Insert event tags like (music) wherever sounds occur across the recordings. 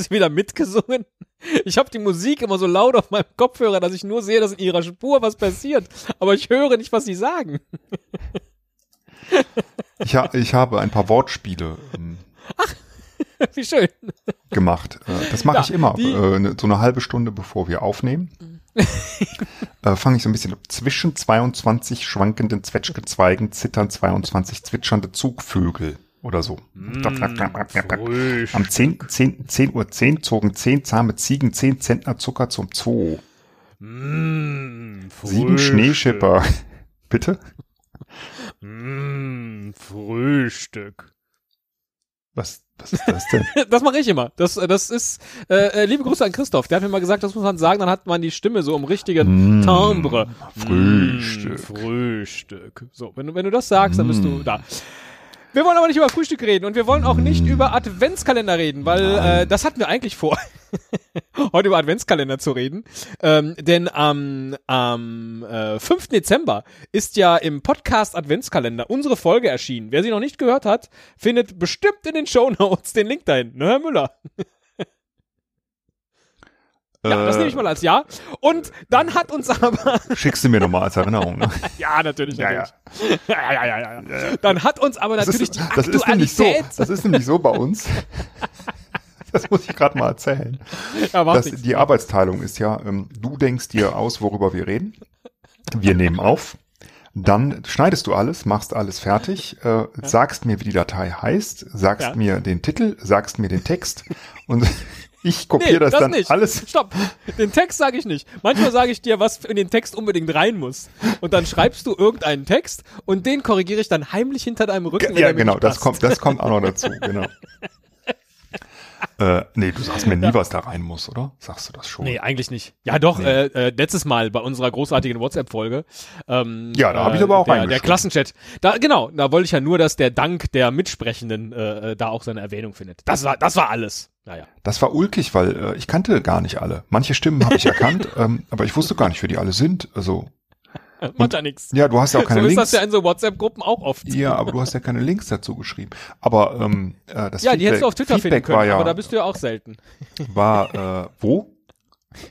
Haben Sie wieder mitgesungen? Ich habe die Musik immer so laut auf meinem Kopfhörer, dass ich nur sehe, dass in Ihrer Spur was passiert. Aber ich höre nicht, was Sie sagen. Ich, ha ich habe ein paar Wortspiele ähm, Ach, (laughs) wie schön. gemacht. Äh, das mache Ja, ich immer, äh, ne- so eine halbe Stunde bevor wir aufnehmen. (laughs) äh, Fange ich so ein bisschen ab. Zwischen 22 schwankenden Zwetschgezweigen zittern 22 zwitschernde Zugvögel oder so. Mm, Am 10, 10, 10 Uhr 10 zogen 10 zahme Ziegen 10 Zentner Zucker zum Zoo. Mm, Sieben Schneeschipper. (laughs) Bitte? Mm, Frühstück. Was, was ist das denn? (laughs) Das mache ich immer. Das, das ist, äh, äh, liebe Grüße an Christoph. Der hat mir mal gesagt, das muss man sagen, dann hat man die Stimme so im richtigen Mm, Timbre. Frühstück. Mm, Frühstück. So, wenn du, wenn du das sagst, dann bist du da. Wir wollen aber nicht über Frühstück reden und wir wollen auch nicht über Adventskalender reden, weil äh, das hatten wir eigentlich vor, (laughs) heute über Adventskalender zu reden. Ähm, denn am, am äh, 5. Dezember ist ja im Podcast Adventskalender unsere Folge erschienen. Wer sie noch nicht gehört hat, findet bestimmt in den Shownotes den Link dahin. Ne, Herr Müller? Ja, das nehme ich mal als Ja. Und dann hat uns aber (laughs) Schickst du mir nochmal als Erinnerung, ne? (laughs) Ja, natürlich, Ja, natürlich. (laughs) Ja, ja, ja, ja, ja. Dann hat uns aber Das natürlich ist, die das ist nämlich so, das ist nämlich so bei uns. Das muss ich gerade mal erzählen. ja, Das, die Arbeitsteilung ist ja, ähm, du denkst dir aus, worüber wir reden. Wir nehmen auf. Dann schneidest du alles, machst alles fertig, äh, sagst mir, wie die Datei heißt, sagst Ja. mir den Titel, sagst mir den Text und ich kopiere Nee, das, das dann nicht. alles. Stopp. Den Text sage ich nicht. Manchmal sage ich dir, was in den Text unbedingt rein muss. Und dann schreibst du irgendeinen Text und den korrigiere ich dann heimlich hinter deinem Rücken. Ja, genau, das passt. kommt, das kommt auch noch dazu, genau. (laughs) äh, nee, du sagst mir nie, was da rein muss, oder? Sagst du das schon? Nee, eigentlich nicht. Ja, doch, Nee. äh, äh, letztes Mal bei unserer großartigen WhatsApp-Folge. Ähm, Ja, da hab ich äh, aber auch der, der reingeschrieben. Klassenchat. Da, genau, da wollte ich ja nur, dass der Dank der Mitsprechenden äh, äh, da auch seine Erwähnung findet. Das war, das war alles. Naja. Das war ulkig, weil äh, ich kannte gar nicht alle. Manche Stimmen habe ich erkannt, (laughs) ähm, aber ich wusste gar nicht, wer die alle sind. Also, (laughs) Macht ja nichts. ja, du hast ja auch keine so ist Links. das ja in so WhatsApp-Gruppen auch oft. Ja, aber du hast ja keine Links dazu geschrieben. Aber ähm, äh, das Ja, die Feedback, hättest du auf Twitter finden Feedback können, war ja, aber da bist du ja auch selten. (laughs) war äh, wo?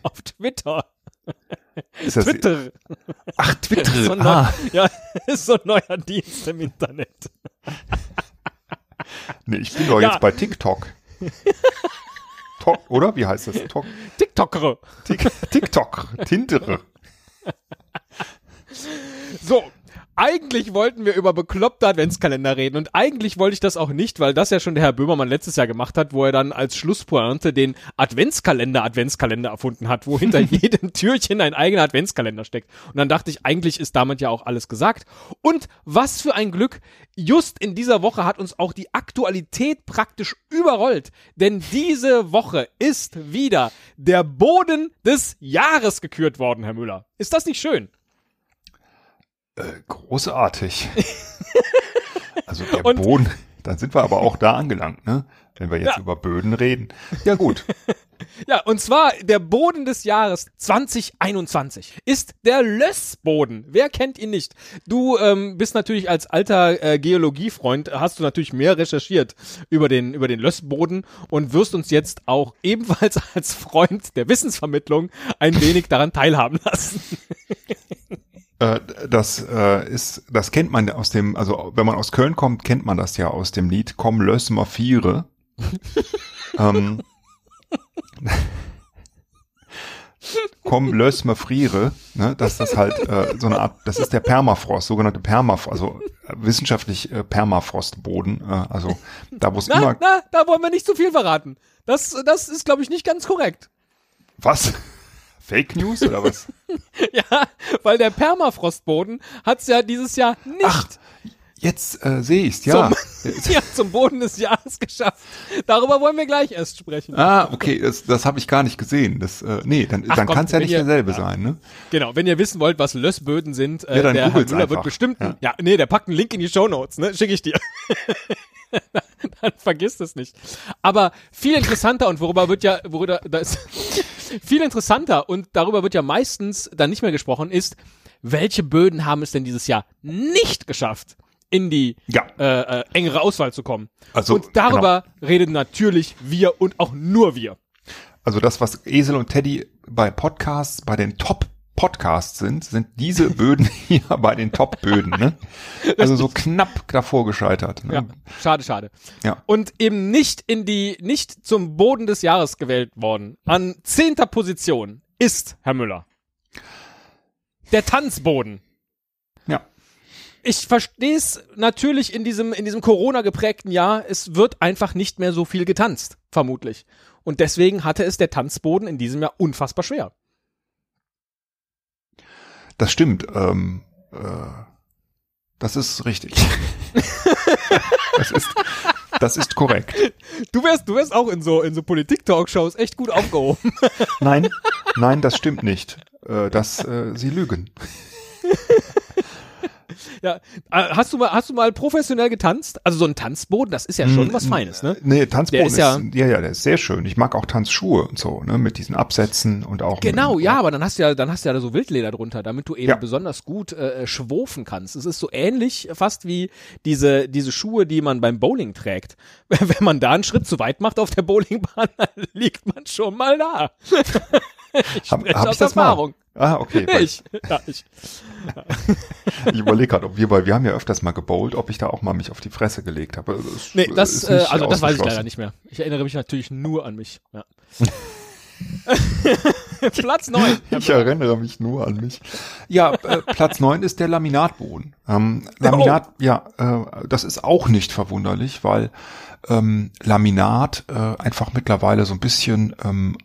Auf Twitter. Ist das, Twitter. Ach, Twitter. So ein ah, neu- Ja, ist so ein neuer Dienst im Internet. nee, ich bin doch Ja. jetzt bei TikTok. (laughs) Tok, oder? Wie heißt das? Tok, TikToker. Tik, TikTok. Tinder. So, eigentlich wollten wir über bekloppte Adventskalender reden und eigentlich wollte ich das auch nicht, weil das ja schon der Herr Böhmermann letztes Jahr gemacht hat, wo er dann als Schlusspointe den Adventskalender Adventskalender erfunden hat, wo hinter (laughs) jedem Türchen ein eigener Adventskalender steckt. Und dann dachte ich, eigentlich ist damit ja auch alles gesagt. Und was für ein Glück, just in dieser Woche hat uns auch die Aktualität praktisch überrollt, denn diese Woche ist wieder der Boden des Jahres gekürt worden, Herr Müller. Ist das nicht schön? Äh, großartig. (laughs) also der Und- Boden. Dann sind wir aber auch da angelangt, ne? Wenn wir jetzt Ja. über Böden reden. Ja gut. (laughs) Ja, und zwar der Boden des Jahres 2021 ist der Lössboden. Wer kennt ihn nicht? Du ähm, bist natürlich als alter äh, Geologiefreund, hast du natürlich mehr recherchiert über den, über den Lössboden und wirst uns jetzt auch ebenfalls (laughs) als Freund der Wissensvermittlung ein wenig daran teilhaben lassen. Äh, das äh, ist, das kennt man aus dem, also wenn man aus Köln kommt, kennt man das ja aus dem Lied Komm löss ma Viere. (laughs) ähm, (laughs) Komm löss ma Friere, ne, dass das halt äh, so eine Art, das ist der Permafrost, sogenannte Permafrost, also äh, wissenschaftlich äh, Permafrostboden, äh, also da wo es immer, na, da wollen wir nicht zu viel verraten. Das, das ist, glaube ich, nicht ganz korrekt. was? Fake News oder was? (laughs) Ja, weil der Permafrostboden hat's ja dieses Jahr nicht Ach, Jetzt äh, sehe ich's, ja. (laughs) ja, zum Boden des Jahres geschafft. Darüber wollen wir gleich erst sprechen. Ah, okay, das, das habe ich gar nicht gesehen. Das, äh, nee, dann, Ach dann kann es ja nicht ihr- derselbe ja. sein, ne? Genau, wenn ihr wissen wollt, was Lössböden sind, äh, Ja, dann der Herr Müller wird bestimmt, ja. Ja. nee, der packt einen Link in die Shownotes, ne, schicke ich dir. (laughs) (laughs) dann vergisst es nicht. Aber viel interessanter und worüber wird ja, worüber, da ist, (laughs) viel interessanter und darüber wird ja meistens dann nicht mehr gesprochen, ist, welche Böden haben es denn dieses Jahr nicht geschafft in die Ja. äh, äh, engere Auswahl zu kommen. Also, und darüber reden natürlich wir und auch nur wir. Also das, was Esel und Teddy bei Podcasts, bei den Top-Podcasts sind, sind diese Böden (laughs) hier bei den Top-Böden. Ne? Also so knapp davor gescheitert. Ne? Ja, schade, schade. Ja. Und eben nicht in die, nicht zum Boden des Jahres gewählt worden. An zehnter Position ist, Herr Müller, der Tanzboden. ja. Ich verstehe es natürlich in diesem, in diesem Corona geprägten Jahr. Es wird einfach nicht mehr so viel getanzt, vermutlich. Und deswegen hatte es der Tanzboden in diesem Jahr unfassbar schwer. Das stimmt. Ähm, äh, das ist richtig. (laughs) das ist, das ist korrekt. Du wärst, du wärst auch in so, in so Politik-Talkshows echt gut aufgehoben. Nein, nein, das stimmt nicht. Äh, das, äh, Sie lügen. (laughs) (laughs) ja. Äh, Hast du mal, hast du mal professionell getanzt? Also so ein Tanzboden, das ist ja schon was Feines, ne? Nee, Tanzboden Der ist ist, ja- ja, ja, der ist sehr schön. Ich mag auch Tanzschuhe und so, ne, mit diesen Absätzen und auch. Genau, mit, ja, aber dann hast du ja, dann hast du ja da so Wildleder drunter, damit du eben Ja. besonders gut äh, schwofen kannst. Es ist so ähnlich fast wie diese, diese Schuhe, die man beim Bowling trägt. (laughs) Wenn man da einen Schritt zu weit macht auf der Bowlingbahn, (laughs) dann liegt man schon mal da. ich Hab, spreche hab ich aus das Erfahrung. mal? Ah, okay. Ich, ja, ich. (laughs) Ich überlege gerade, ob wir, weil wir haben ja öfters mal gebowlt, ob ich da auch mal mich auf die Fresse gelegt habe. Das Nee, das, äh, also das weiß ich leider nicht mehr. Ich erinnere mich natürlich nur an mich. Ja. (laughs) Platz neun. Ich erinnere mich nur an mich. Ja, äh, Platz neun ist der Laminatboden. Ähm, Laminat, ja, äh, das ist auch nicht verwunderlich, weil ähm, Laminat äh, einfach mittlerweile so ein bisschen ähm,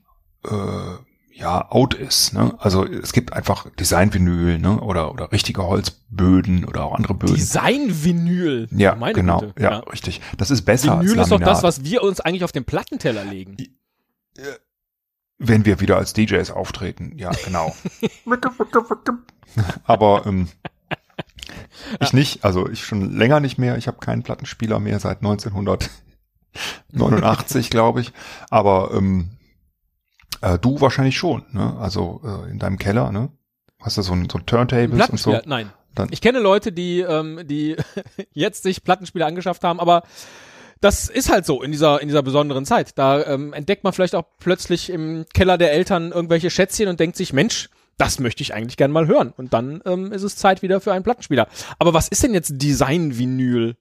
äh, ja out ist. Ne? Also es gibt einfach Designvinyl ne? oder oder richtige Holzböden oder auch andere Böden. Design-Vinyl. ja, Meine genau, Güte. ja, richtig. Das ist besser Vinyl als ist doch das, was wir uns eigentlich auf den Plattenteller legen. Wenn wir wieder als DJs auftreten, ja, genau. (laughs) Aber ähm, (laughs) ich nicht, also ich schon länger nicht mehr. Ich habe keinen Plattenspieler mehr seit 1989, glaube ich. Aber ähm, äh, du wahrscheinlich schon, ne? Also äh, in deinem Keller, ne? Hast du so ein, so ein Turntables und so? Nein. Dann- Ich kenne Leute, die, ähm, die (laughs) jetzt sich Plattenspieler angeschafft haben, aber das ist halt so in dieser, in dieser besonderen Zeit. Da ähm, entdeckt man vielleicht auch plötzlich im Keller der Eltern irgendwelche Schätzchen und denkt sich, Mensch, das möchte ich eigentlich gern mal hören. Und dann ähm, ist es Zeit wieder für einen Plattenspieler. Aber was ist denn jetzt Design-Vinyl?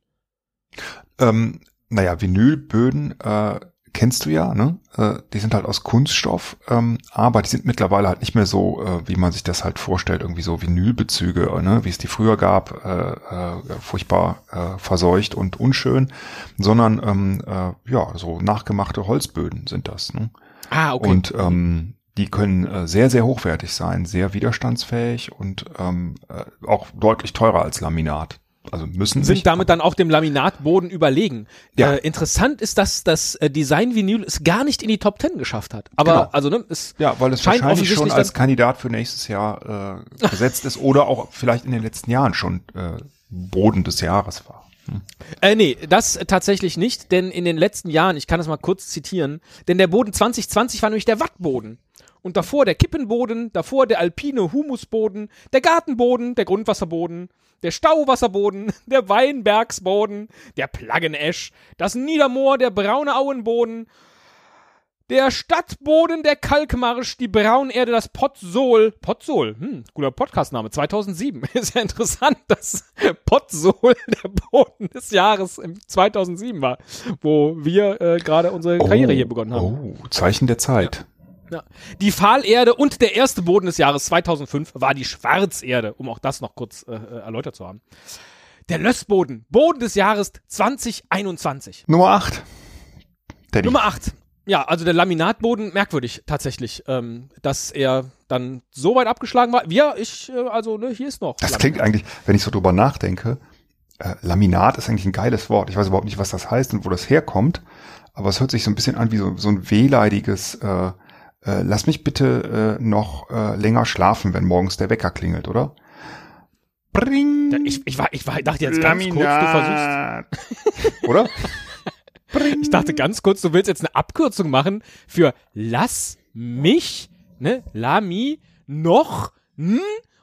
Ähm, naja, Vinylböden äh, kennst du ja, ne? Äh, die sind halt aus Kunststoff, ähm, aber die sind mittlerweile halt nicht mehr so, äh, wie man sich das halt vorstellt, irgendwie so Vinylbezüge, ne? wie es die früher gab, äh, äh, furchtbar äh, verseucht und unschön, sondern ähm, äh, ja, so nachgemachte Holzböden sind das. Ne? Ah, okay. Und ähm, die können äh, sehr, sehr hochwertig sein, sehr widerstandsfähig und ähm, äh, auch deutlich teurer als Laminat. Also müssen sich sind damit dann auch dem Laminatboden überlegen. Ja. Äh, interessant ist, dass das äh, Design-Vinyl es gar nicht in die Top Ten geschafft hat. Aber Genau. also ne, es Ja, weil es scheint wahrscheinlich schon als Kandidat für nächstes Jahr äh, gesetzt ist oder auch vielleicht in den letzten Jahren schon äh, Boden des Jahres war. Äh, nee, das tatsächlich nicht, denn in den letzten Jahren, ich kann das mal kurz zitieren, denn der Boden 2020 war nämlich der Wattboden. Und davor der Kippenboden, davor der alpine Humusboden, der Gartenboden, der Grundwasserboden, der Stauwasserboden, (laughs) der Weinbergsboden, der Plaggenesch, das Niedermoor, der braune Auenboden, der Stadtboden, der Kalkmarsch, die Braunerde, das Potsol. Potsol, hm, guter Podcastname, 2007. (laughs) Ist ja interessant, dass Potsol (laughs) der Boden des Jahres im 2007 war, wo wir äh, gerade unsere Karriere hier begonnen haben. Oh, Zeichen der Zeit. Ja. Die Fahlerde und der erste Boden des Jahres 2005 war die Schwarzerde, um auch das noch kurz äh, äh, erläutert zu haben. Der Lössboden, Boden des Jahres 2021. Nummer 8. Teddy. Nummer 8. Ja, also der Laminatboden, merkwürdig tatsächlich, ähm, dass er dann so weit abgeschlagen war. Ja, ich, äh, also, ne, hier ist noch. Das Laminat. klingt eigentlich, wenn ich so drüber nachdenke, äh, Laminat ist eigentlich ein geiles Wort. Ich weiß überhaupt nicht, was das heißt und wo das herkommt, aber es hört sich so ein bisschen an wie so, so ein wehleidiges, äh, äh, lass mich bitte äh, noch äh, länger schlafen, wenn morgens der Wecker klingelt, oder? Bring. Ich, ich, war, ich war, dachte jetzt ganz kurz, du versuchst, versuchst. (laughs) Oder? ich dachte ganz kurz, du willst jetzt eine Abkürzung machen für lass mich, ne, Lami, noch, hm?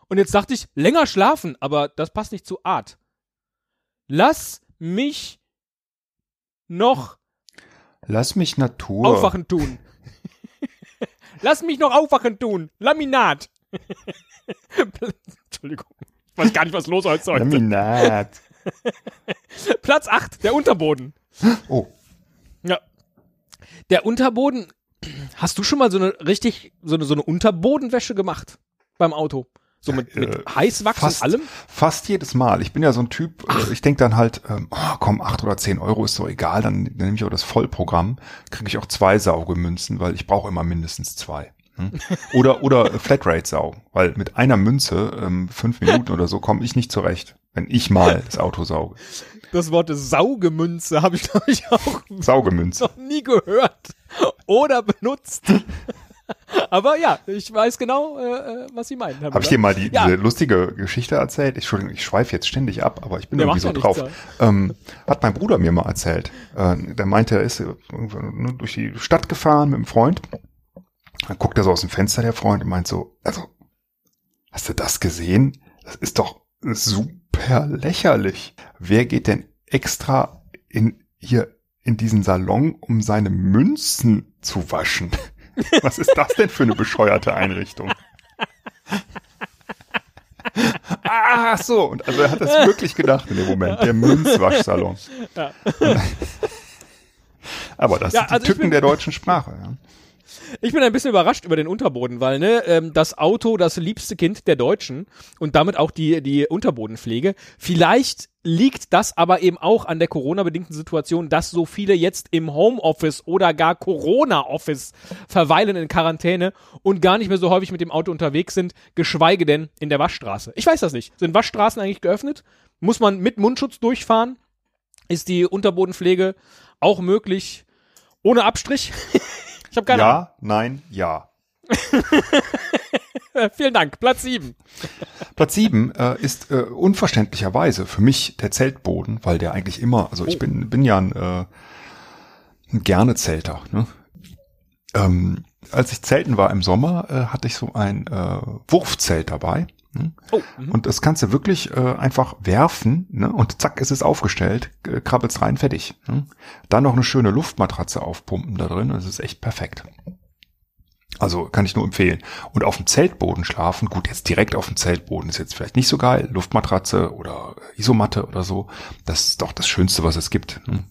Und jetzt dachte ich, länger schlafen, aber das passt nicht zu Art. Lass mich noch Lass mich Natur. aufwachen tun. (laughs) Lass mich noch aufwachen tun. Laminat. (laughs) Entschuldigung. Ich weiß gar nicht, was los ist heute. Laminat. (laughs) Platz 8, der Unterboden. Oh. Der Unterboden, hast du schon mal so eine richtig, so eine, so eine Unterbodenwäsche gemacht beim Auto? So mit, mit äh, Heißwachs fast, und allem? Fast jedes Mal. Ich bin ja so ein Typ, äh, ich denke dann halt, ähm, oh, komm, acht oder zehn Euro ist so egal, dann, dann nehme ich auch das Vollprogramm, kriege ich auch zwei Saugemünzen, weil ich brauche immer mindestens zwei. Hm? (laughs) Oder, oder Flatrate saugen, weil mit einer Münze, ähm, fünf Minuten oder so, komme ich nicht zurecht, wenn ich mal das Auto sauge. Das Wort Saugemünze habe ich, (laughs) glaube ich, auch Saugemünze. noch nie gehört oder benutzt. (laughs) Aber ja, ich weiß genau, äh, äh, was Sie meinen. Habe ich dir mal die, Ja. diese lustige Geschichte erzählt? Entschuldigung, ich schweife jetzt ständig ab, aber ich bin Der irgendwie so drauf. Ähm, hat mein Bruder mir mal erzählt. Äh, der meinte, er ist durch die Stadt gefahren mit einem Freund. Dann guckt er so aus dem Fenster, der Freund, und meint so, also, hast du das gesehen? Das ist doch super lächerlich. Wer geht denn extra in, hier in diesen Salon, um seine Münzen zu waschen? (laughs) Was ist das denn für eine bescheuerte Einrichtung? Ah, ach so. Und also er hat das wirklich gedacht in dem Moment, der Münzwaschsalon. Ja. (laughs) Aber das Ja, sind die also Tücken bin- der deutschen Sprache. Ja. Ich bin ein bisschen überrascht über den Unterboden, weil ne, ähm, das Auto das liebste Kind der Deutschen und damit auch die, die Unterbodenpflege. Vielleicht liegt das aber eben auch an der Corona-bedingten Situation, dass so viele jetzt im Homeoffice oder gar Corona-Office verweilen in Quarantäne und gar nicht mehr so häufig mit dem Auto unterwegs sind, geschweige denn in der Waschstraße. Ich weiß das nicht. Sind Waschstraßen eigentlich geöffnet? Muss man mit Mundschutz durchfahren? Ist die Unterbodenpflege auch möglich ohne Abstrich? (laughs) ich habe keine Ahnung. ja, nein, ja. (laughs) Vielen Dank. Platz 7. Platz sieben äh, ist äh, unverständlicherweise für mich der Zeltboden, weil der eigentlich immer, also ich Oh. bin, bin ja ein, äh, ein gerne Zelter. Ne? Ähm, als ich zelten war im Sommer, äh, hatte ich so ein äh, Wurfzelt dabei. Ne? Oh, mhm. Und das kannst du wirklich äh, einfach werfen ne? und zack ist es aufgestellt, äh, krabbelst rein, fertig. Ne? Dann noch eine schöne Luftmatratze aufpumpen da drin, das ist echt perfekt. Also kann ich nur empfehlen. Und auf dem Zeltboden schlafen, gut, jetzt direkt auf dem Zeltboden ist jetzt vielleicht nicht so geil, Luftmatratze oder Isomatte oder so, das ist doch das Schönste, was es gibt. Ne?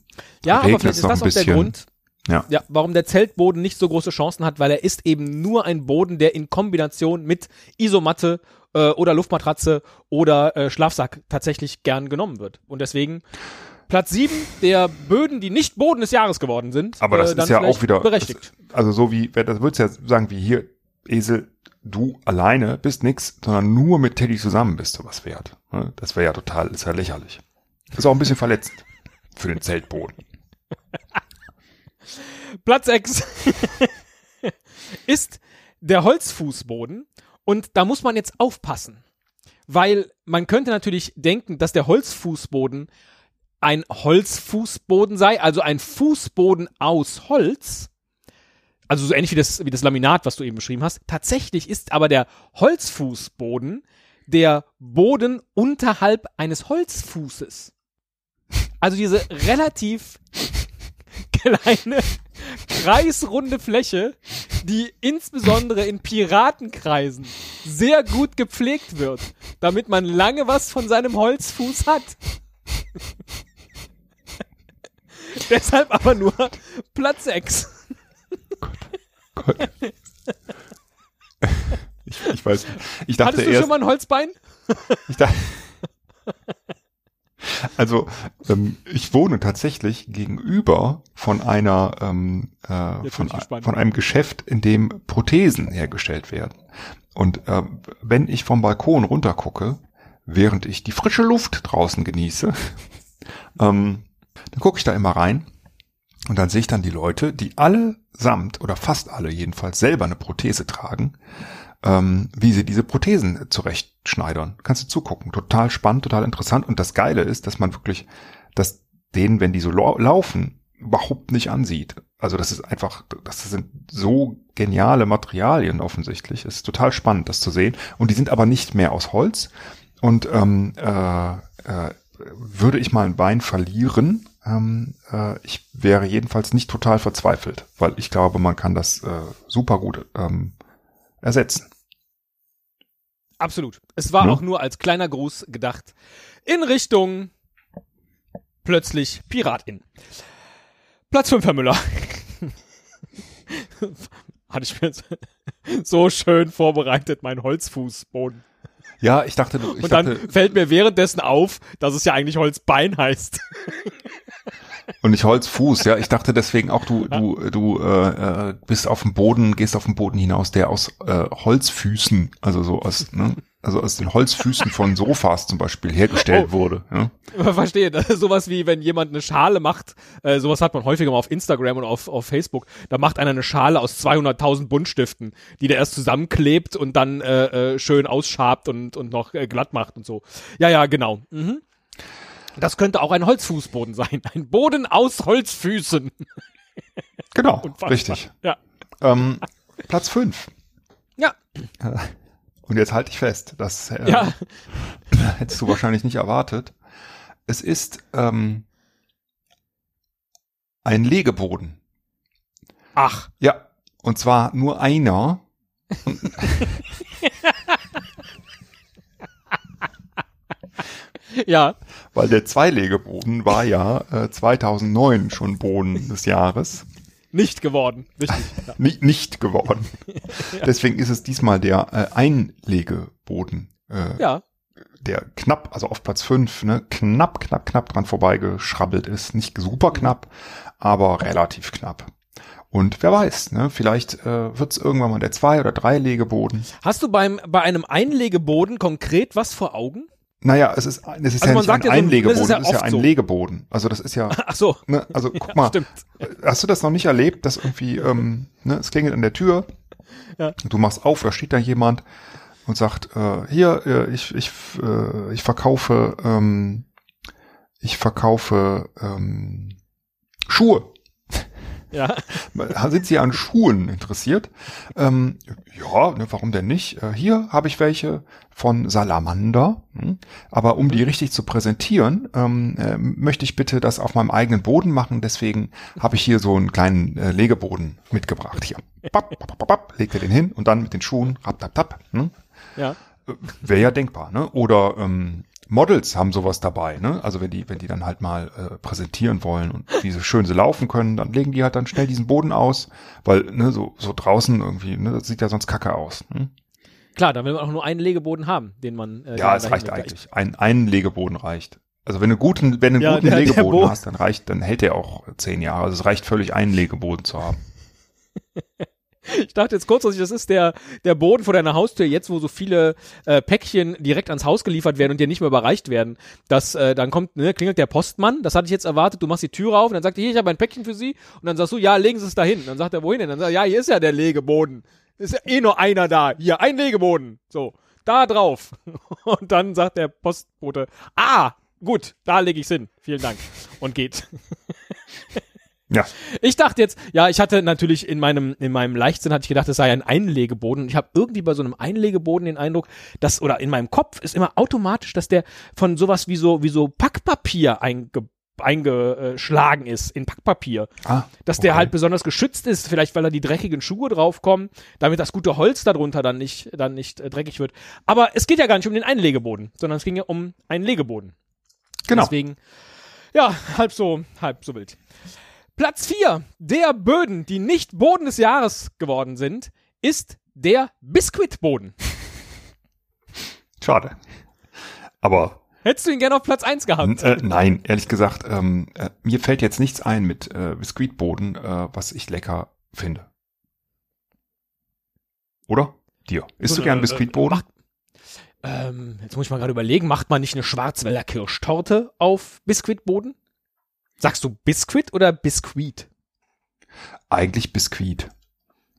ja, aber vielleicht ist noch das ein auch der bisschen. Grund, Ja. ja, warum der Zeltboden nicht so große Chancen hat, weil er ist eben nur ein Boden, der in Kombination mit Isomatte äh, oder Luftmatratze oder äh, Schlafsack tatsächlich gern genommen wird. Und deswegen Platz 7 der Böden, die nicht Boden des Jahres geworden sind. Aber das äh, ist ja auch wieder, berechtigt. Das, also so wie, wer- das würdest ja sagen wie hier, Esel, du alleine bist nix, sondern nur mit Teddy zusammen bist du was wert. Ne? Das wäre ja total, ist ja lächerlich. Ist auch ein bisschen verletzend für den Zeltboden. (laughs) Platz 6 (laughs) ist der Holzfußboden. Und da muss man jetzt aufpassen. Weil man könnte natürlich denken, dass der Holzfußboden ein Holzfußboden sei, also ein Fußboden aus Holz. Also so ähnlich wie das, wie das Laminat, was du eben beschrieben hast. Tatsächlich ist aber der Holzfußboden der Boden unterhalb eines Holzfußes. Also diese relativ (laughs) kleine kreisrunde Fläche, die insbesondere in Piratenkreisen sehr gut gepflegt wird, damit man lange was von seinem Holzfuß hat. (laughs) Deshalb aber nur Platz 6. Gott. Ich, ich weiß nicht. Ich dachte Hattest du erst, schon mal ein Holzbein? ich dachte, (laughs) also ähm, ich wohne tatsächlich gegenüber von einer ähm, äh, von, von einem Geschäft, in dem Prothesen hergestellt werden. Und äh, wenn ich vom Balkon runtergucke, während ich die frische Luft draußen genieße, (laughs) ähm, dann gucke ich da immer rein und dann sehe ich dann die Leute, die alle samt oder fast alle jedenfalls selber eine Prothese tragen, ähm, wie sie diese Prothesen zurechtschneidern. Kannst du zugucken. Total spannend, total interessant. Und das Geile ist, dass man wirklich, dass denen, wenn die so lau laufen, überhaupt nicht ansieht. Also das ist einfach, das sind so geniale Materialien offensichtlich. Es ist total spannend, das zu sehen. Und die sind aber nicht mehr aus Holz. Und ähm, äh, äh, würde ich mal ein Bein verlieren, ähm, äh, ich wäre jedenfalls nicht total verzweifelt, weil ich glaube, man kann das äh, super gut ähm, ersetzen. Absolut. Es war Ja. auch nur als kleiner Gruß gedacht in Richtung plötzlich Piratin. Platz 5, Herr Müller. (laughs) Hatte ich mir so schön vorbereitet, mein Holzfußboden. Ja, ich dachte, du- ich Und dann dachte, fällt mir währenddessen auf, dass es ja eigentlich Holzbein heißt. (laughs) und nicht Holzfuß, ja, ich dachte deswegen auch, du, du, du äh, äh, bist auf dem Boden, gehst auf den Boden hinaus, der aus äh, Holzfüßen, also so aus, ne, also aus den Holzfüßen von Sofas zum Beispiel hergestellt Oh. wurde. Ja? (laughs) Verstehe, sowas wie, wenn jemand eine Schale macht, äh, sowas hat man häufiger mal auf Instagram und auf, auf Facebook, da macht einer eine Schale aus 200.000 Buntstiften, die der erst zusammenklebt und dann äh, äh, schön ausschabt und, und noch äh, glatt macht und so. Ja, ja, genau. Mhm. Das könnte auch ein Holzfußboden sein. Ein Boden aus Holzfüßen. Genau, (laughs) Unfassbar. richtig. Ja. Ähm, Platz fünf. Ja. Und jetzt halte ich fest, das äh, Ja. (laughs) hättest du wahrscheinlich nicht erwartet. Es ist ähm, ein Legeboden. Ach. Ja, und zwar nur einer. (laughs) Ja. Weil der Zweilegeboden war ja äh, 2009 schon Boden des Jahres. Nicht geworden. Richtig. (laughs) Ja. Nicht, nicht geworden. (laughs) Deswegen ist es diesmal der äh, Einlegeboden. Äh, ja. der knapp, also auf Platz 5, ne, knapp, knapp, knapp dran vorbeigeschrabbelt ist. Nicht super knapp, aber relativ knapp. Und wer weiß, ne, vielleicht äh, wird es irgendwann mal der Zwei- oder Drei-Legeboden. Hast du beim, bei einem Einlegeboden konkret was vor Augen? Naja, es ist, es ist Also ja nicht ein ja so, Einlegeboden, das ist ja es ist ja ein so. Legeboden. Also das ist ja, (laughs) Ach so. ne, also (laughs) guck mal, hast du das noch nicht erlebt, dass irgendwie, ähm, ne, es klingelt an der Tür, Ja. du machst auf, da steht da jemand und sagt, äh, hier, äh, ich, ich, äh, ich verkaufe, ähm, ich verkaufe ähm, Schuhe. Ja. Sind Sie an Schuhen interessiert? Ähm, ja, ne, warum denn nicht? Äh, hier habe ich welche von Salamander. Hm? Aber um die richtig zu präsentieren, ähm, äh, möchte ich bitte das auf meinem eigenen Boden machen. Deswegen habe ich hier so einen kleinen äh, Legeboden mitgebracht. Hier. Papp, papp, papp, papp, legt er den hin und dann mit den Schuhen, rap, tap, tap. Hm? Ja. Wäre ja denkbar, ne? Oder ähm, Models haben sowas dabei, ne? Also wenn die, wenn die dann halt mal äh, präsentieren wollen und wie so schön sie laufen können, dann legen die halt dann schnell diesen Boden aus, weil ne, so, so draußen irgendwie, ne, das sieht ja sonst kacke aus. Ne? Klar, dann will man auch nur einen Legeboden haben, den man. Äh, Ja, es reicht eigentlich. Ein, ein Legeboden reicht. Also wenn du guten, wenn du einen Ja, guten der- der Legeboden Bo- hast, dann reicht, dann hält der auch zehn Jahre. Also es reicht völlig, einen Legeboden zu haben. (laughs) Ich dachte jetzt kurz, dass ich, das ist der, der Boden vor deiner Haustür, jetzt wo so viele äh, Päckchen direkt ans Haus geliefert werden und dir nicht mehr überreicht werden. Das, äh, dann kommt, ne, klingelt der Postmann, das hatte ich jetzt erwartet, du machst die Tür auf und dann sagt er, hier, ich habe ein Päckchen für Sie. Und dann sagst du, ja, legen Sie es dahin. Dann sagt er, wohin denn? Dann sagt er, ja, hier ist ja der Legeboden. Ist ja eh nur einer da. Hier, ein Legeboden. So, da drauf. (laughs) Und dann sagt der Postbote, ah, gut, da lege ich's hin. Vielen Dank. Und geht. (laughs) Ja. Ich dachte jetzt, ja, ich hatte natürlich in meinem, in meinem Leichtsinn hatte ich gedacht, es sei ein Einlegeboden. Und ich habe irgendwie bei so einem Einlegeboden den Eindruck, dass, oder in meinem Kopf ist immer automatisch, dass der von sowas wie so, wie so Packpapier einge, eingeschlagen ist, in Packpapier. Ah, Dass der okay. halt besonders geschützt ist, vielleicht weil da die dreckigen Schuhe draufkommen, damit das gute Holz darunter dann nicht, dann nicht äh, dreckig wird. Aber es geht ja gar nicht um den Einlegeboden, sondern es ging ja um einen Legeboden. Genau. Deswegen, ja, halb so, halb so wild. Platz 4 der Böden, die nicht Boden des Jahres geworden sind, ist der Biskuitboden. (laughs) Schade. Aber Hättest du ihn gerne auf Platz 1 gehabt? Äh, nein, ehrlich gesagt, ähm, äh, mir fällt jetzt nichts ein mit äh, Biskuitboden, äh, was ich lecker finde. Oder? Dir. Isst du So, gern äh, Biskuitboden? Ähm, jetzt muss ich mal gerade überlegen, macht man nicht eine Schwarzwälder Kirschtorte auf Biskuitboden? Sagst du Biskuit oder Biskuit? Eigentlich Biskuit.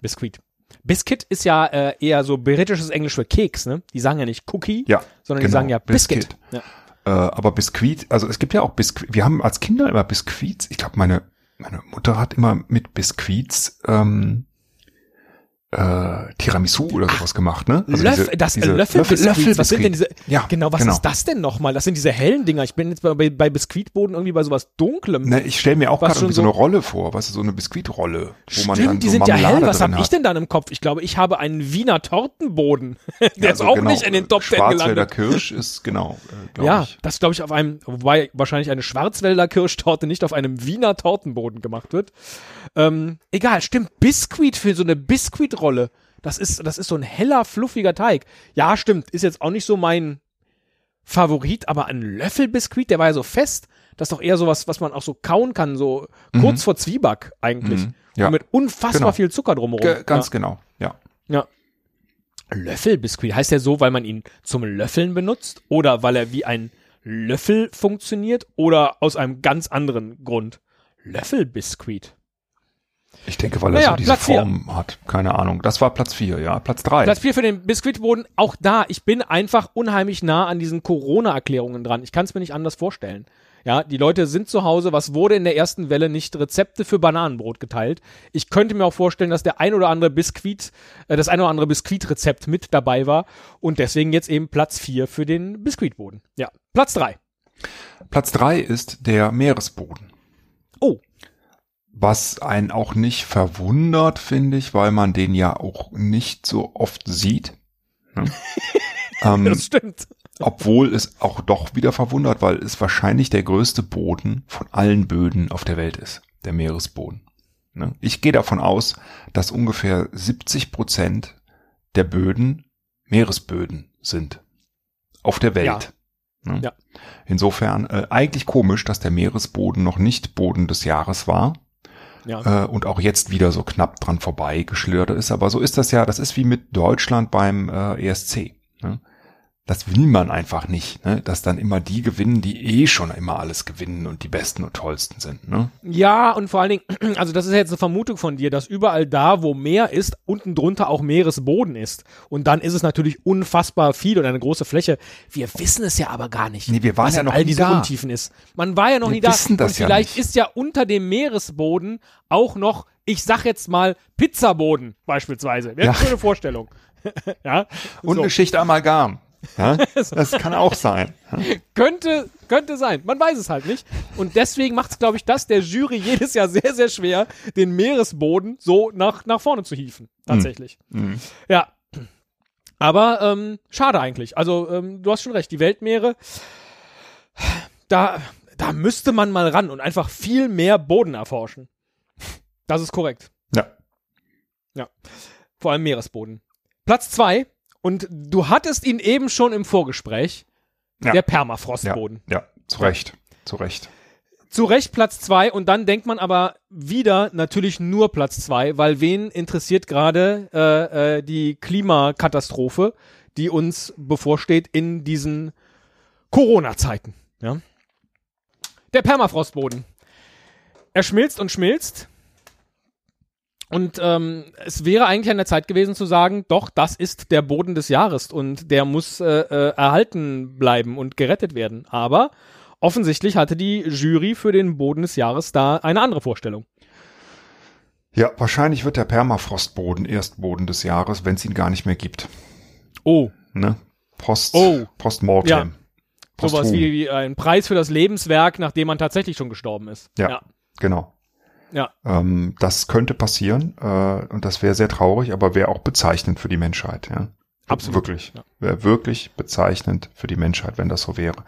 Biskuit. Biscuit ist ja äh, eher so britisches Englisch für Keks, ne? Die sagen ja nicht Cookie, Ja, sondern die genau, sagen ja Biscuit. Biscuit. Ja. Äh, aber Biskuit, also es gibt ja auch Biskuit. Wir haben als Kinder immer Biskuits. Ich glaube, meine, meine Mutter hat immer mit Biskuits ähm, äh, Tiramisu oder sowas gemacht, ne? Also Löff, diese- das diese Löffelbiskuits. Was sind denn Löffelbiskuit. Ja, Genau, was genau. ist das denn nochmal? Das sind diese hellen Dinger. Ich bin jetzt bei, bei, Biskuitboden irgendwie bei sowas Dunklem. Ne, ich stelle mir auch Was gerade so so- eine Rolle vor, weißt du, so eine Biskuitrolle, wo man Stimmt, dann die so sind ja Marmelade hell. Was habe ich denn dann im Kopf? Ich glaube, ich habe einen Wiener Tortenboden. (laughs) Der Ja, ist also auch genau, nicht in den Top Ten Schwarzwälder gelandet. Kirsch ist genau, äh, Ja, ich. das glaube ich auf einem, wobei wahrscheinlich eine Schwarzwälder Kirschtorte nicht auf einem Wiener Tortenboden gemacht wird. Ähm, egal, stimmt. Biskuit für so eine Biskuitrolle. Das ist, das ist so ein heller, fluffiger Teig. Ja, stimmt. Ist jetzt auch nicht so mein Favorit, aber ein Löffelbiskuit, der war ja so fest. Das ist doch eher sowas, was man auch so kauen kann, so kurz vor Zwieback eigentlich. Mhm. Ja. Und mit unfassbar Genau. viel Zucker drumherum. Ge ganz ja. genau, ja. Ja. Löffelbiskuit. Heißt der so, weil man ihn zum Löffeln benutzt? Oder weil er wie ein Löffel funktioniert? Oder aus einem ganz anderen Grund? Löffelbiskuit. Ich denke, weil er Naja, so diese Platz vier. Form hat. Keine Ahnung. Das war Platz vier, ja. Platz drei. Platz 4 für den Biskuitboden. Auch da, ich bin einfach unheimlich nah an diesen Corona-Erklärungen dran. Ich kann es mir nicht anders vorstellen. Ja, die Leute sind zu Hause. Was wurde in der ersten Welle nicht Rezepte für Bananenbrot geteilt? Ich könnte mir auch vorstellen, dass der ein oder andere Biskuit, äh, das ein oder andere Biskuitrezept mit dabei war und deswegen jetzt eben Platz 4 für den Biskuitboden. Ja, Platz 3. Platz drei ist der Meeresboden. Was einen auch nicht verwundert, finde ich, weil man den ja auch nicht so oft sieht. Ne? (laughs) ähm, das stimmt. obwohl es auch doch wieder verwundert, weil es wahrscheinlich der größte Boden von allen Böden auf der Welt ist, der Meeresboden. Ne? Ich gehe davon aus, dass ungefähr 70 Prozent der Böden Meeresböden sind auf der Welt. Ne? Ja. Insofern äh, eigentlich komisch, dass der Meeresboden noch nicht Boden des Jahres war Ja. äh, und auch jetzt wieder so knapp dran vorbei geschlittert ist. Aber so ist das ja, das ist wie mit Deutschland beim äh, ESC. Ne? Das will man einfach nicht, ne? dass dann immer die gewinnen, die eh schon immer alles gewinnen und die besten und tollsten sind. Ne? Ja, und vor allen Dingen, (clears throat) also das ist jetzt eine Vermutung von dir, dass überall da, wo Meer ist, unten drunter auch Meeresboden ist. Und dann ist es natürlich unfassbar viel und eine große Fläche. Wir wissen es ja aber gar nicht. Nee, wir waren was ja noch all nie diese da. Untiefen ist. Man war ja noch Wir nie da. wissen das und ja vielleicht nicht. ist ja unter dem Meeresboden auch noch, ich sag jetzt mal, Pizzaboden beispielsweise. Wäre Ja. eine schöne Vorstellung. (laughs) ja. Und so. eine Schicht Amalgam. Ja? (laughs) Das kann auch sein. Ja? Könnte, könnte sein. Man weiß es halt nicht. Und deswegen macht es, glaube ich, das der Jury jedes Jahr sehr, sehr schwer, den Meeresboden so nach, nach vorne zu hieven. Tatsächlich. Mhm. Ja. Aber ähm, schade eigentlich. Also, ähm, du hast schon recht, die Weltmeere, da, da müsste man mal ran und einfach viel mehr Boden erforschen. Das ist korrekt. Ja. Vor allem Meeresboden. Platz zwei und du hattest ihn eben schon im Vorgespräch, Ja. der Ja. Permafrostboden. ja, zu Recht. Zu Recht. Zu Recht Platz zwei und dann denkt man aber wieder natürlich nur Platz zwei, weil wen interessiert gerade äh, äh, die Klimakatastrophe, die uns bevorsteht in diesen Corona-Zeiten. Ja? Der Permafrostboden. Er schmilzt und schmilzt. Und ähm, es wäre eigentlich an der Zeit gewesen zu sagen, doch, das ist der Boden des Jahres und der muss äh, äh, erhalten bleiben und gerettet werden. Aber offensichtlich hatte die Jury für den Boden des Jahres da eine andere Vorstellung. Ja, wahrscheinlich wird der Permafrostboden erst Boden des Jahres, wenn es ihn gar nicht mehr gibt. Oh, Ne? Post, Oh. Postmortem. Ja. sowas wie, wie ein Preis für das Lebenswerk, nachdem man tatsächlich schon gestorben ist. Ja. ja. Genau. Ja. Ähm, das könnte passieren äh, und das wäre sehr traurig, aber wäre auch bezeichnend für die Menschheit. Ja. Absolut. Wirklich. Ja. Wäre wirklich bezeichnend für die Menschheit, wenn das so wäre.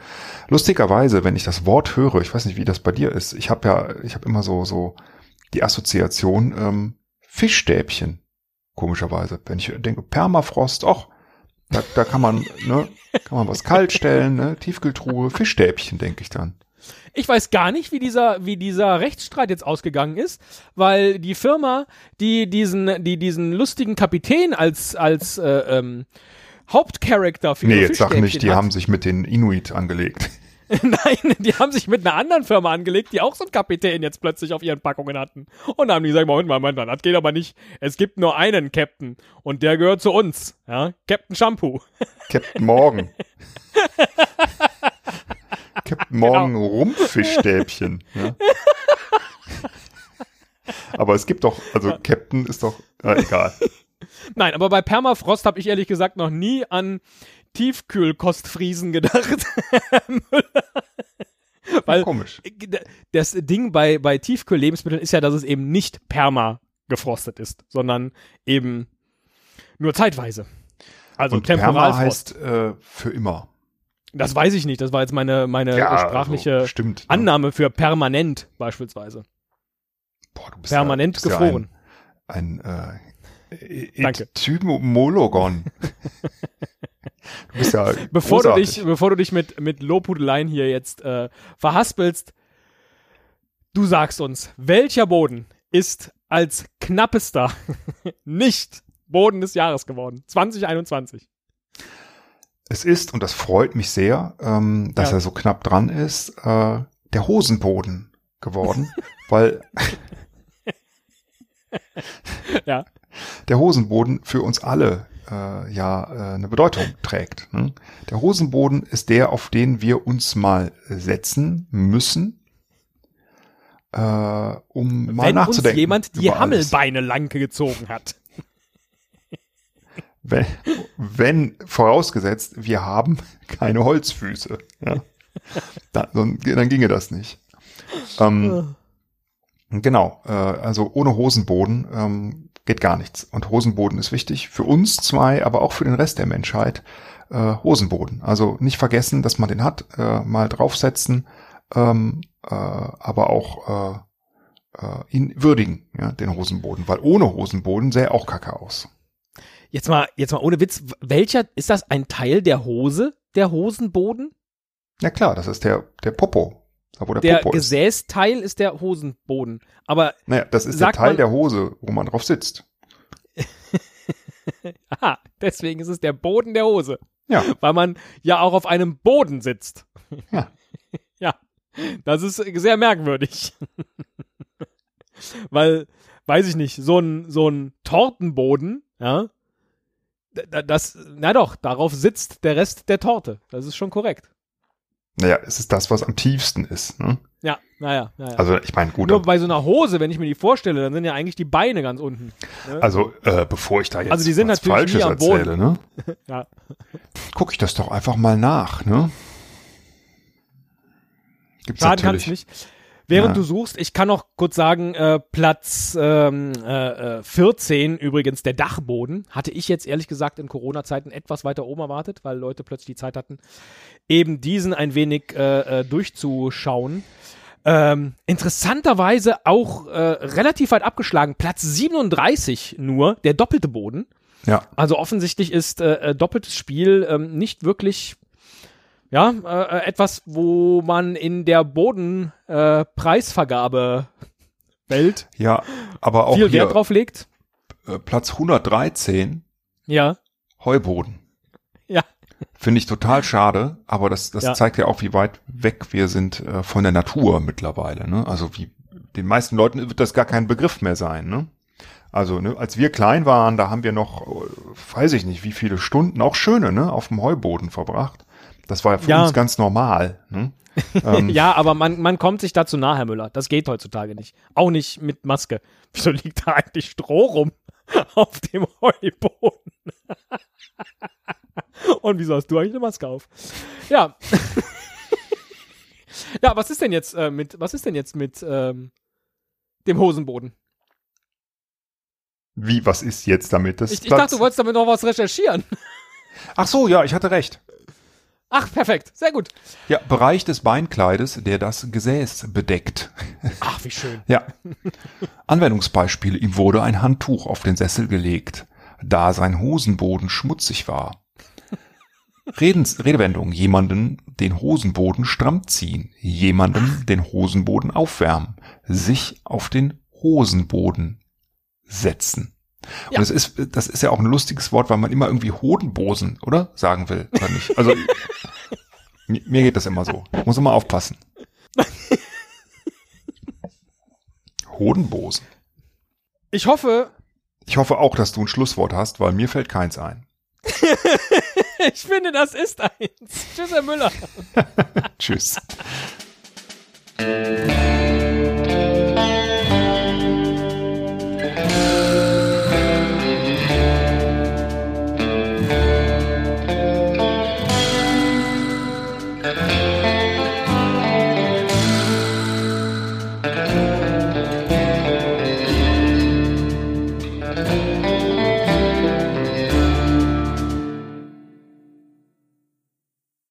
Lustigerweise, wenn ich das Wort höre, ich weiß nicht, wie das bei dir ist, ich habe ja, ich habe immer so, so die Assoziation ähm, Fischstäbchen, komischerweise. Wenn ich denke, Permafrost, ach, da, da kann man, ne, kann man was kalt stellen, ne, Tiefkühltruhe, Fischstäbchen, denke ich dann. Ich weiß gar nicht, wie dieser, wie dieser Rechtsstreit jetzt ausgegangen ist, weil die Firma, die diesen, die diesen lustigen Kapitän als, als äh, ähm, Hauptcharakter für Nee, jetzt sag nicht, die hat. haben sich mit den Inuit angelegt. (laughs) Nein, die haben sich mit einer anderen Firma angelegt, die auch so einen Kapitän jetzt plötzlich auf ihren Packungen hatten. Und dann haben die gesagt, Moment mal, Moment mal, das geht aber nicht. Es gibt nur einen Captain und der gehört zu uns. Ja, Captain Shampoo. Captain Morgan. (laughs) Captain (laughs) Morgan Genau. Rumpffischstäbchen. (laughs) Ja. Aber es gibt doch, also Captain ist doch, äh, egal. Nein, aber bei Permafrost habe ich ehrlich gesagt noch nie an Tiefkühlkostfriesen gedacht. (laughs) Weil Komisch. das Ding bei, bei Tiefkühl-Lebensmitteln ist ja, dass es eben nicht perma gefrostet ist, sondern eben nur zeitweise. Also Und Perma Temporalfrost. heißt äh, für immer. Das weiß ich nicht. Das war jetzt meine, meine sprachliche also, stimmt. ne? Annahme für permanent beispielsweise. Boah, du bist Permanent ja, bist gefroren. Ja ein ein äh. Etymologon. (laughs) du bist ja Bevor du großartig. dich, bevor du dich mit, mit Lobhudeleien hier jetzt äh, verhaspelst, du sagst uns, welcher Boden ist als knappester (laughs) nicht Boden des Jahres geworden? 2021. Es ist, und das freut mich sehr, ähm, dass Ja. er so knapp dran ist, äh, der Hosenboden geworden, (laughs) weil (laughs) Ja. der Hosenboden für uns alle äh, ja äh, eine Bedeutung trägt. Ne? Der Hosenboden ist der, auf den wir uns mal setzen müssen, äh, um mal Wenn uns nachzudenken. jemand die über alles. Hammelbeine lang gezogen hat. Wenn, wenn vorausgesetzt, wir haben keine Holzfüße. Ja? Dann, dann, ginge das nicht. Ähm, genau, äh, also ohne Hosenboden ähm, geht gar nichts. Und Hosenboden ist wichtig für uns zwei, aber auch für den Rest der Menschheit. Äh, Hosenboden. Also nicht vergessen, dass man den hat, äh, mal draufsetzen, ähm, äh, aber auch äh, äh, ihn würdigen, ja, den Hosenboden. Weil ohne Hosenboden sähe auch kacke aus. Jetzt mal, jetzt mal ohne Witz, welcher, ist das ein Teil der Hose, der Hosenboden? Ja klar, das ist der, der Popo. Wo der, Der Popo ist. Gesäßteil ist der Hosenboden. Aber, Naja, das ist der Teil man- der Hose, wo man drauf sitzt. (laughs) aha, deswegen ist es der Boden der Hose. Ja. Weil man ja auch auf einem Boden sitzt. Ja. (laughs) ja, das ist sehr merkwürdig. (laughs) Weil, weiß ich nicht, so ein, so ein Tortenboden, ja, das, na doch, darauf sitzt der Rest der Torte. Das ist schon korrekt. Naja, es ist das, was am tiefsten ist. Ne? Ja, naja, naja. Also ich meine, gut, Nur bei so einer Hose, wenn ich mir die vorstelle, dann sind ja eigentlich die Beine ganz unten. Ne? also äh, bevor ich da jetzt Also die sind was natürlich Falsches nie am Boden. erzähle, ne? (laughs) Ja. gucke ich das doch einfach mal nach. Ne? Gibt's Schaden natürlich. es nicht. Während Ja. du suchst, ich kann noch kurz sagen, äh, Platz ähm, äh, äh, 14 übrigens, der Dachboden, hatte ich jetzt ehrlich gesagt in Corona-Zeiten etwas weiter oben erwartet, weil Leute plötzlich die Zeit hatten, eben diesen ein wenig äh, äh, durchzuschauen. Ähm, interessanterweise auch äh, relativ weit abgeschlagen, Platz 37 nur, der doppelte Boden. Ja, Also offensichtlich ist äh, äh, doppeltes Spiel ähm, nicht wirklich ja äh, äh, etwas, wo man in der Bodenpreisvergabe äh, Welt ja, aber auch viel hier Wert drauf legt. äh, Platz 113 Ja, Heuboden. ja, Finde ich total schade, aber das, das Ja. zeigt ja auch, wie weit weg wir sind äh, von der Natur mittlerweile. Ne? Also wie den meisten Leuten wird das gar kein Begriff mehr sein. Ne? Also ne, als wir klein waren, da haben wir noch, äh, weiß ich nicht, wie viele Stunden, auch schöne, ne, auf dem Heuboden verbracht. Das war ja für Ja. uns ganz normal. Ne? (laughs) ähm, ja, aber man, man kommt sich dazu nah, Herr Müller. Das geht heutzutage nicht. Auch nicht mit Maske. Wieso liegt da eigentlich Stroh rum (laughs) auf dem Heuboden? (laughs) Und wieso hast du eigentlich eine Maske auf? Ja. ja, was ist denn jetzt äh, mit, was ist denn jetzt mit ähm, dem Hosenboden? Wie, was ist jetzt damit? Das Ich, ich dachte, du wolltest damit noch was recherchieren. Ach so, ja, ich hatte recht. Ach, perfekt. Sehr gut. Ja, Bereich des Beinkleides, der das Gesäß bedeckt. Ach, wie schön. Ja. Anwendungsbeispiel. Ihm wurde ein Handtuch auf den Sessel gelegt, da sein Hosenboden schmutzig war. Redens, Redewendung. Jemanden den Hosenboden stramm ziehen. Jemanden den Hosenboden aufwärmen. Sich auf den Hosenboden setzen. Ja. Und es ist, das ist ja auch ein lustiges Wort, weil man immer irgendwie Hodenbosen, oder? Sagen will, oder nicht? Also, mir geht das immer so. Ich muss immer aufpassen. Hodenbosen. Ich hoffe, Ich hoffe auch, dass du ein Schlusswort hast, weil mir fällt keins ein. (laughs) ich finde, das ist eins. Tschüss, Herr Müller. (laughs) Tschüss.